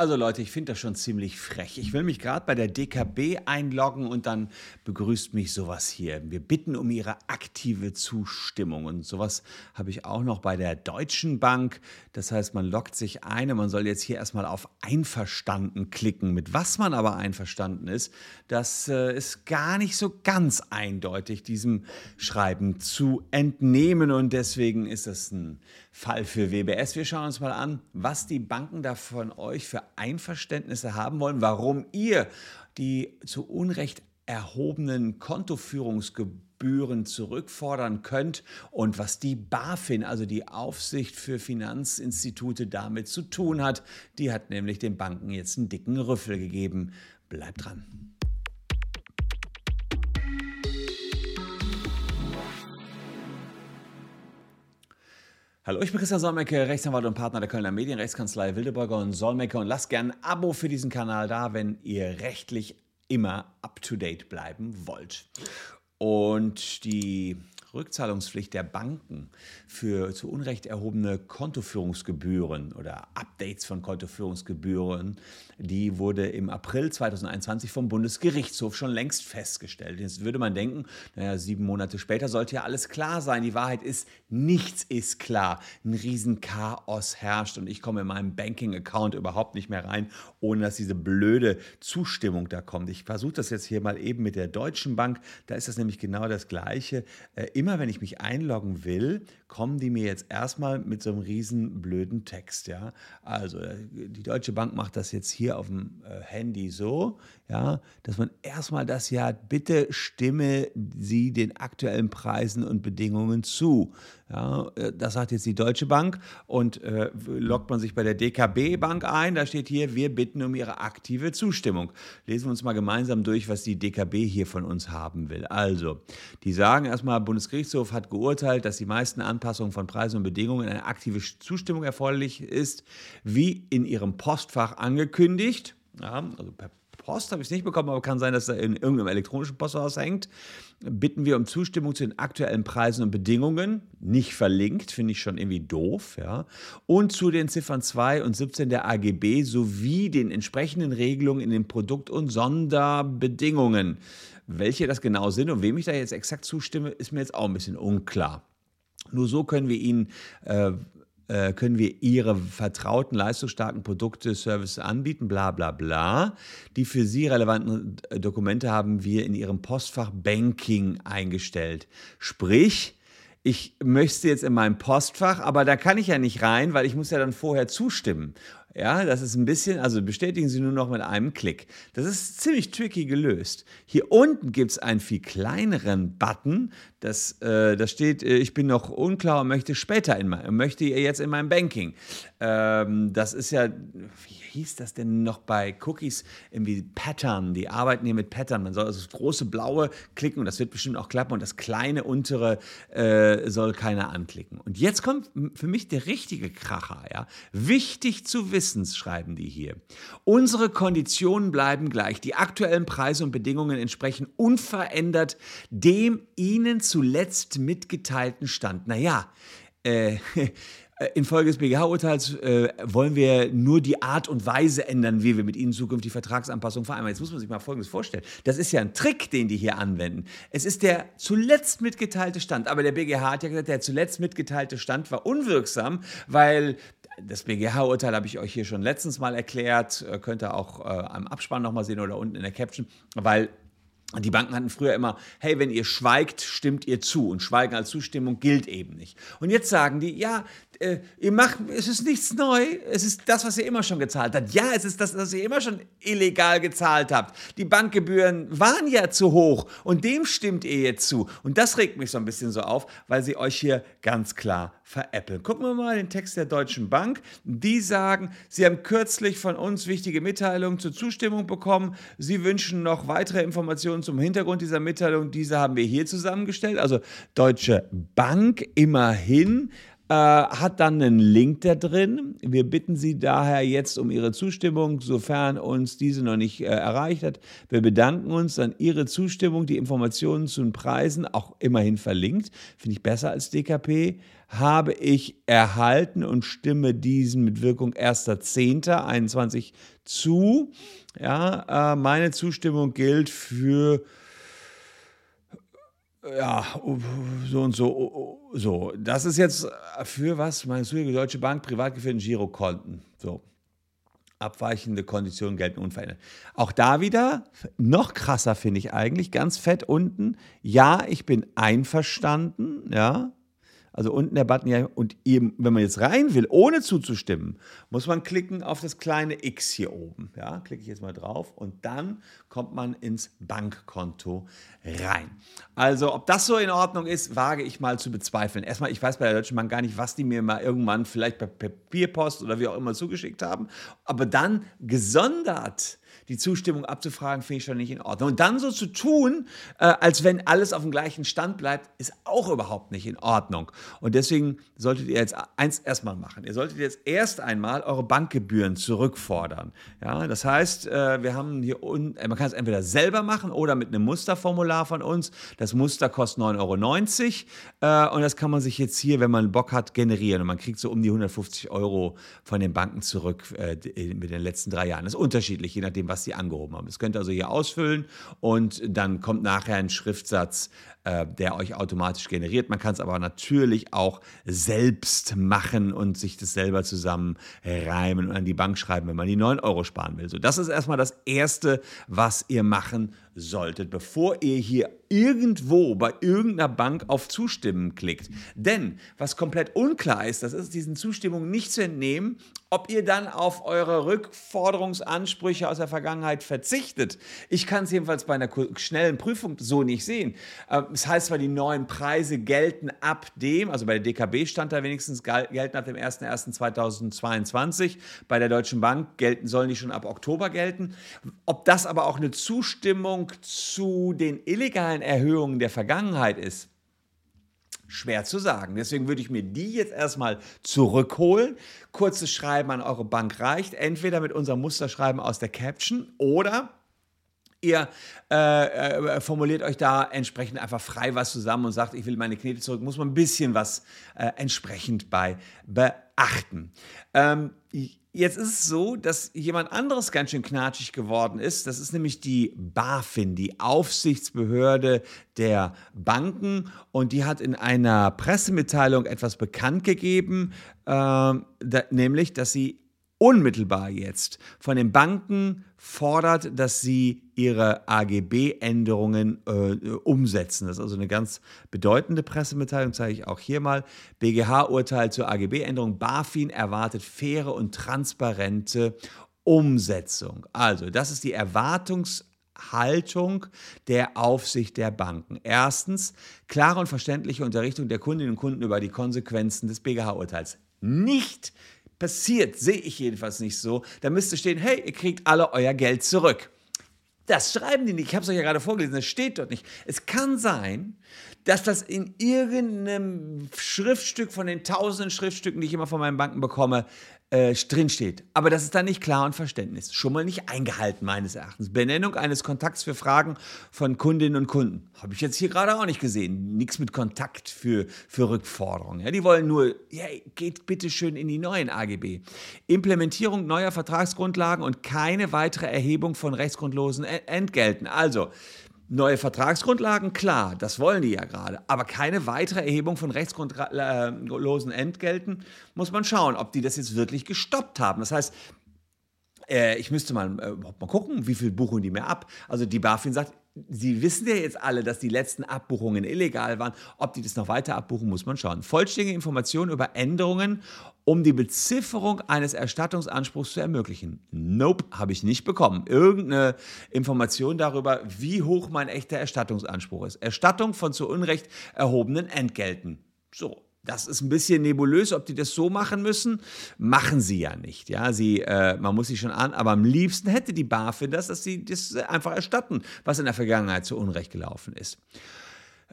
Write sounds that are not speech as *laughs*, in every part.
Also Leute, ich finde das schon ziemlich frech. Ich will mich gerade bei der DKB einloggen und dann begrüßt mich sowas hier. Wir bitten um Ihre aktive Zustimmung und sowas habe ich auch noch bei der Deutschen Bank. Das heißt, man loggt sich ein und man soll jetzt hier erstmal auf Einverstanden klicken. Mit was man aber einverstanden ist, das äh, ist gar nicht so ganz eindeutig diesem Schreiben zu entnehmen und deswegen ist das ein Fall für WBS. Wir schauen uns mal an, was die Banken da von euch für Einverständnisse haben wollen, warum ihr die zu Unrecht erhobenen Kontoführungsgebühren zurückfordern könnt und was die BaFin, also die Aufsicht für Finanzinstitute, damit zu tun hat. Die hat nämlich den Banken jetzt einen dicken Rüffel gegeben. Bleibt dran. Hallo, ich bin Christian Solmecke, Rechtsanwalt und Partner der Kölner Medienrechtskanzlei Wildeborger und Solmecke und lasst gerne ein Abo für diesen Kanal da, wenn ihr rechtlich immer up-to-date bleiben wollt. Und die Rückzahlungspflicht der Banken für zu Unrecht erhobene Kontoführungsgebühren oder Updates von Kontoführungsgebühren, die wurde im April 2021 vom Bundesgerichtshof schon längst festgestellt. Jetzt würde man denken, naja, sieben Monate später sollte ja alles klar sein. Die Wahrheit ist, nichts ist klar. Ein Riesenchaos herrscht und ich komme in meinem Banking-Account überhaupt nicht mehr rein, ohne dass diese blöde Zustimmung da kommt. Ich versuche das jetzt hier mal eben mit der Deutschen Bank. Da ist das nämlich genau das Gleiche. Äh, immer wenn ich mich einloggen will, kommen die mir jetzt erstmal mit so einem riesen blöden Text, ja. Also äh, die Deutsche Bank macht das jetzt hier auf dem äh, Handy so, ja, dass man erstmal das hier hat, bitte stimme Sie den aktuellen Preisen und Bedingungen zu. Ja, äh, das sagt jetzt die Deutsche Bank und äh, loggt man sich bei der DKB Bank ein, da steht hier, wir bitten um Ihre aktive Zustimmung. Lesen wir uns mal gemeinsam durch, was die DKB hier von uns haben will. Also, die sagen erstmal, Bundesgerichtshof hat geurteilt, dass die meisten Anpassungen von Preisen und Bedingungen eine aktive Zustimmung erforderlich ist, wie in ihrem Postfach angekündigt. Ja, also per Post habe ich es nicht bekommen, aber kann sein, dass er in irgendeinem elektronischen Posthaus hängt. Bitten wir um Zustimmung zu den aktuellen Preisen und Bedingungen. Nicht verlinkt, finde ich schon irgendwie doof. Ja. Und zu den Ziffern 2 und 17 der AGB sowie den entsprechenden Regelungen in den Produkt- und Sonderbedingungen. Welche das genau sind und wem ich da jetzt exakt zustimme, ist mir jetzt auch ein bisschen unklar. Nur so können wir Ihnen äh, äh, können wir ihre vertrauten, leistungsstarken Produkte, Services anbieten, bla bla bla. Die für sie relevanten äh, Dokumente haben wir in ihrem Postfach Banking eingestellt. Sprich, ich möchte jetzt in meinem Postfach, aber da kann ich ja nicht rein, weil ich muss ja dann vorher zustimmen. Ja, das ist ein bisschen, also bestätigen Sie nur noch mit einem Klick. Das ist ziemlich tricky gelöst. Hier unten gibt es einen viel kleineren Button. Das, äh, da steht, äh, ich bin noch unklar und möchte später in mein, möchte jetzt in meinem Banking. Ähm, das ist ja, wie hieß das denn noch bei Cookies? Irgendwie Pattern. Die arbeiten hier mit Pattern. Man soll also das große blaue klicken und das wird bestimmt auch klappen und das kleine untere äh, soll keiner anklicken. Und jetzt kommt für mich der richtige Kracher. Ja? Wichtig zu wissen, schreiben die hier. Unsere Konditionen bleiben gleich. Die aktuellen Preise und Bedingungen entsprechen unverändert dem Ihnen zuletzt mitgeteilten Stand. Naja, äh, *laughs* infolge des BGH-Urteils äh, wollen wir nur die Art und Weise ändern, wie wir mit Ihnen zukünftig Vertragsanpassungen vereinbaren. Jetzt muss man sich mal Folgendes vorstellen. Das ist ja ein Trick, den die hier anwenden. Es ist der zuletzt mitgeteilte Stand. Aber der BGH hat ja gesagt, der zuletzt mitgeteilte Stand war unwirksam, weil das BGH-Urteil habe ich euch hier schon letztens mal erklärt, äh, könnt ihr auch äh, am Abspann nochmal sehen oder unten in der Caption, weil die Banken hatten früher immer, hey, wenn ihr schweigt, stimmt ihr zu. Und Schweigen als Zustimmung gilt eben nicht. Und jetzt sagen die, ja, äh, ihr macht, es ist nichts neu, es ist das, was ihr immer schon gezahlt habt. Ja, es ist das, was ihr immer schon illegal gezahlt habt. Die Bankgebühren waren ja zu hoch und dem stimmt ihr jetzt zu. Und das regt mich so ein bisschen so auf, weil sie euch hier ganz klar veräppeln. Gucken wir mal den Text der Deutschen Bank. Die sagen, sie haben kürzlich von uns wichtige Mitteilungen zur Zustimmung bekommen. Sie wünschen noch weitere Informationen zum Hintergrund dieser Mitteilung. Diese haben wir hier zusammengestellt. Also Deutsche Bank immerhin äh, hat dann einen Link da drin. Wir bitten Sie daher jetzt um Ihre Zustimmung, sofern uns diese noch nicht äh, erreicht hat. Wir bedanken uns an Ihre Zustimmung, die Informationen zu den Preisen, auch immerhin verlinkt, finde ich besser als DKP, habe ich erhalten und stimme diesen mit Wirkung 1.10.21 zu. Ja, äh, meine Zustimmung gilt für ja, so und so, so. Das ist jetzt für was? Meinst du, die Deutsche Bank, privat geführten Girokonten. So. Abweichende Konditionen gelten unverändert. Auch da wieder, noch krasser finde ich eigentlich, ganz fett unten. Ja, ich bin einverstanden, ja, also unten der Button, ja, und eben, wenn man jetzt rein will, ohne zuzustimmen, muss man klicken auf das kleine X hier oben. Ja, klicke ich jetzt mal drauf und dann kommt man ins Bankkonto rein. Also, ob das so in Ordnung ist, wage ich mal zu bezweifeln. Erstmal, ich weiß bei der Deutschen Bank gar nicht, was die mir mal irgendwann vielleicht per Papierpost oder wie auch immer zugeschickt haben. Aber dann gesondert die Zustimmung abzufragen, finde ich schon nicht in Ordnung. Und dann so zu tun, äh, als wenn alles auf dem gleichen Stand bleibt, ist auch überhaupt nicht in Ordnung. Und deswegen solltet ihr jetzt eins erstmal machen. Ihr solltet jetzt erst einmal eure Bankgebühren zurückfordern. Ja, das heißt, äh, wir haben hier unten, äh, man kann es entweder selber machen oder mit einem Musterformular von uns. Das Muster kostet 9,90 Euro äh, und das kann man sich jetzt hier, wenn man Bock hat, generieren. Und man kriegt so um die 150 Euro von den Banken zurück äh, mit den letzten drei Jahren. Das ist unterschiedlich, je nachdem, was was Sie angehoben haben. Das könnt ihr also hier ausfüllen und dann kommt nachher ein Schriftsatz, äh, der euch automatisch generiert. Man kann es aber natürlich auch selbst machen und sich das selber zusammen reimen und an die Bank schreiben, wenn man die 9 Euro sparen will. So, das ist erstmal das Erste, was ihr machen solltet, bevor ihr hier irgendwo bei irgendeiner Bank auf Zustimmen klickt. Denn was komplett unklar ist, das ist diesen Zustimmungen nicht zu entnehmen, ob ihr dann auf eure Rückforderungsansprüche aus der Vergangenheit verzichtet. Ich kann es jedenfalls bei einer schnellen Prüfung so nicht sehen. Ähm, es heißt zwar, die neuen Preise gelten ab dem, also bei der DKB stand da wenigstens, gelten ab dem 01.01.2022. Bei der Deutschen Bank gelten, sollen die schon ab Oktober gelten. Ob das aber auch eine Zustimmung zu den illegalen Erhöhungen der Vergangenheit ist, Schwer zu sagen. Deswegen würde ich mir die jetzt erstmal zurückholen. Kurzes Schreiben an eure Bank reicht. Entweder mit unserem Musterschreiben aus der Caption oder Ihr äh, äh, formuliert euch da entsprechend einfach frei was zusammen und sagt, ich will meine Knete zurück, muss man ein bisschen was äh, entsprechend bei beachten. Ähm, jetzt ist es so, dass jemand anderes ganz schön knatschig geworden ist. Das ist nämlich die BaFin, die Aufsichtsbehörde der Banken. Und die hat in einer Pressemitteilung etwas bekannt gegeben, äh, da, nämlich, dass sie unmittelbar jetzt von den Banken fordert, dass sie ihre AGB-Änderungen äh, umsetzen. Das ist also eine ganz bedeutende Pressemitteilung, zeige ich auch hier mal. BGH-Urteil zur AGB-Änderung. BaFin erwartet faire und transparente Umsetzung. Also, das ist die Erwartungshaltung der Aufsicht der Banken. Erstens, klare und verständliche Unterrichtung der Kundinnen und Kunden über die Konsequenzen des BGH-Urteils. Nicht passiert, sehe ich jedenfalls nicht so. Da müsste stehen, hey, ihr kriegt alle euer Geld zurück. Das schreiben die nicht. Ich habe es euch ja gerade vorgelesen, das steht dort nicht. Es kann sein, dass das in irgendeinem Schriftstück von den tausenden Schriftstücken, die ich immer von meinen Banken bekomme, äh, drinsteht. Aber das ist dann nicht klar und Verständnis. Schon mal nicht eingehalten, meines Erachtens. Benennung eines Kontakts für Fragen von Kundinnen und Kunden. Habe ich jetzt hier gerade auch nicht gesehen. Nichts mit Kontakt für, für Rückforderungen. Ja, die wollen nur, ja, geht bitte schön in die neuen AGB. Implementierung neuer Vertragsgrundlagen und keine weitere Erhebung von rechtsgrundlosen Entgelten. Also, Neue Vertragsgrundlagen, klar, das wollen die ja gerade. Aber keine weitere Erhebung von rechtsgrundlosen Entgelten muss man schauen, ob die das jetzt wirklich gestoppt haben. Das heißt, äh, ich müsste mal, äh, mal gucken, wie viel buchen die mir ab. Also die BaFin sagt, Sie wissen ja jetzt alle, dass die letzten Abbuchungen illegal waren. Ob die das noch weiter abbuchen, muss man schauen. Vollständige Informationen über Änderungen, um die Bezifferung eines Erstattungsanspruchs zu ermöglichen. Nope, habe ich nicht bekommen. Irgendeine Information darüber, wie hoch mein echter Erstattungsanspruch ist. Erstattung von zu Unrecht erhobenen Entgelten. So, das ist ein bisschen nebulös, ob die das so machen müssen. Machen sie ja nicht. Ja, sie, äh, man muss sich schon an, aber am liebsten hätte die BaFin das, dass sie das einfach erstatten, was in der Vergangenheit zu Unrecht gelaufen ist.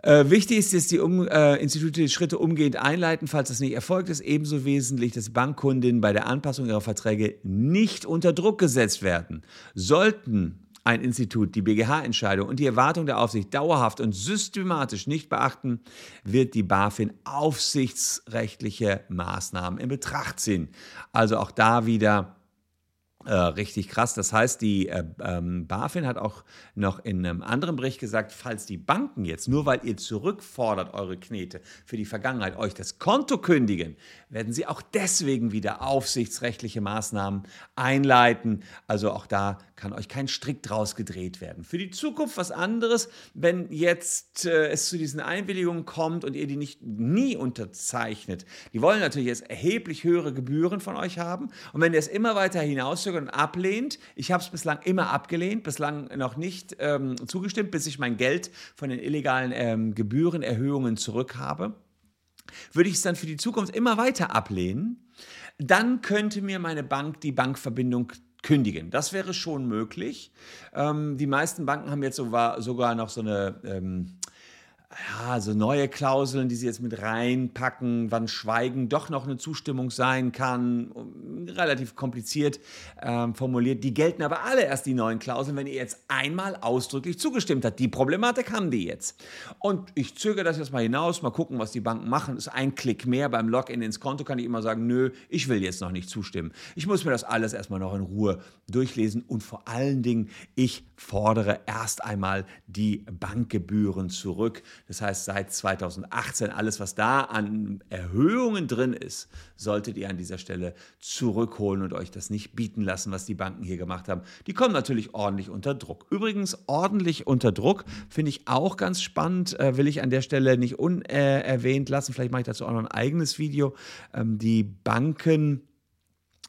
Äh, wichtig ist, dass die um, äh, Institute die Schritte umgehend einleiten, falls das nicht erfolgt ist. Ebenso wesentlich, dass Bankkundinnen bei der Anpassung ihrer Verträge nicht unter Druck gesetzt werden. Sollten ein Institut die BGH-Entscheidung und die Erwartung der Aufsicht dauerhaft und systematisch nicht beachten, wird die BaFin aufsichtsrechtliche Maßnahmen in Betracht ziehen. Also auch da wieder äh, richtig krass. Das heißt, die äh, ähm, BaFin hat auch noch in einem anderen Bericht gesagt, falls die Banken jetzt, nur weil ihr zurückfordert, eure Knete für die Vergangenheit, euch das Konto kündigen, werden sie auch deswegen wieder aufsichtsrechtliche Maßnahmen einleiten. Also auch da kann euch kein Strick draus gedreht werden. Für die Zukunft was anderes, wenn jetzt äh, es zu diesen Einwilligungen kommt und ihr die nicht nie unterzeichnet. Die wollen natürlich jetzt erheblich höhere Gebühren von euch haben. Und wenn ihr es immer weiter hinauszögert, und ablehnt. Ich habe es bislang immer abgelehnt, bislang noch nicht ähm, zugestimmt, bis ich mein Geld von den illegalen ähm, Gebührenerhöhungen zurückhabe. Würde ich es dann für die Zukunft immer weiter ablehnen, dann könnte mir meine Bank die Bankverbindung kündigen. Das wäre schon möglich. Ähm, die meisten Banken haben jetzt sogar noch so eine ähm, ja, so neue Klauseln, die sie jetzt mit reinpacken, wann Schweigen doch noch eine Zustimmung sein kann, relativ kompliziert ähm, formuliert. Die gelten aber alle erst die neuen Klauseln, wenn ihr jetzt einmal ausdrücklich zugestimmt habt. Die Problematik haben die jetzt. Und ich zögere das jetzt mal hinaus, mal gucken, was die Banken machen. Ist ein Klick mehr. Beim Login ins Konto kann ich immer sagen, nö, ich will jetzt noch nicht zustimmen. Ich muss mir das alles erstmal noch in Ruhe durchlesen und vor allen Dingen, ich fordere erst einmal die Bankgebühren zurück. Das heißt, seit 2018 alles, was da an Erhöhungen drin ist, solltet ihr an dieser Stelle zurückholen und euch das nicht bieten lassen, was die Banken hier gemacht haben. Die kommen natürlich ordentlich unter Druck. Übrigens, ordentlich unter Druck finde ich auch ganz spannend, äh, will ich an der Stelle nicht unerwähnt lassen. Vielleicht mache ich dazu auch noch ein eigenes Video. Ähm, die Banken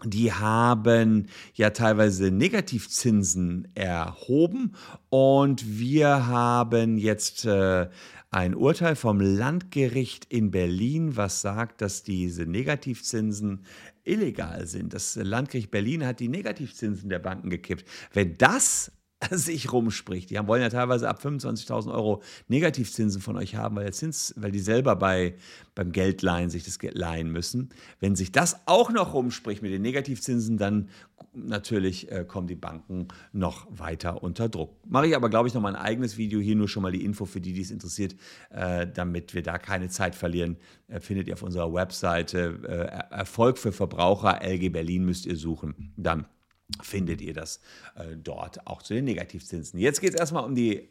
die haben ja teilweise Negativzinsen erhoben und wir haben jetzt äh, ein Urteil vom Landgericht in Berlin, was sagt, dass diese Negativzinsen illegal sind. Das Landgericht Berlin hat die Negativzinsen der Banken gekippt. Wenn das *laughs* sich rumspricht. Die wollen ja teilweise ab 25.000 Euro Negativzinsen von euch haben, weil, der Zins, weil die selber bei, beim Geldleihen sich das Geld leihen müssen. Wenn sich das auch noch rumspricht mit den Negativzinsen, dann natürlich äh, kommen die Banken noch weiter unter Druck. Mache ich aber, glaube ich, noch mal ein eigenes Video. Hier nur schon mal die Info für die, die es interessiert, äh, damit wir da keine Zeit verlieren. Äh, findet ihr auf unserer Webseite äh, Erfolg für Verbraucher, LG Berlin müsst ihr suchen. Dann findet ihr das äh, dort auch zu den Negativzinsen. Jetzt geht es erstmal um die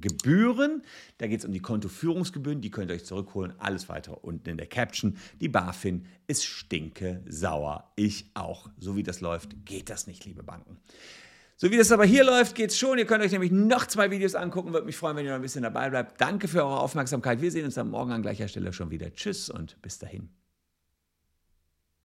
Gebühren. Da geht es um die Kontoführungsgebühren, die könnt ihr euch zurückholen. Alles weitere unten in der Caption. Die BaFin ist stinke sauer. Ich auch. So wie das läuft, geht das nicht, liebe Banken. So wie das aber hier läuft, geht es schon. Ihr könnt euch nämlich noch zwei Videos angucken. Würde mich freuen, wenn ihr noch ein bisschen dabei bleibt. Danke für eure Aufmerksamkeit. Wir sehen uns dann morgen an gleicher Stelle schon wieder. Tschüss und bis dahin.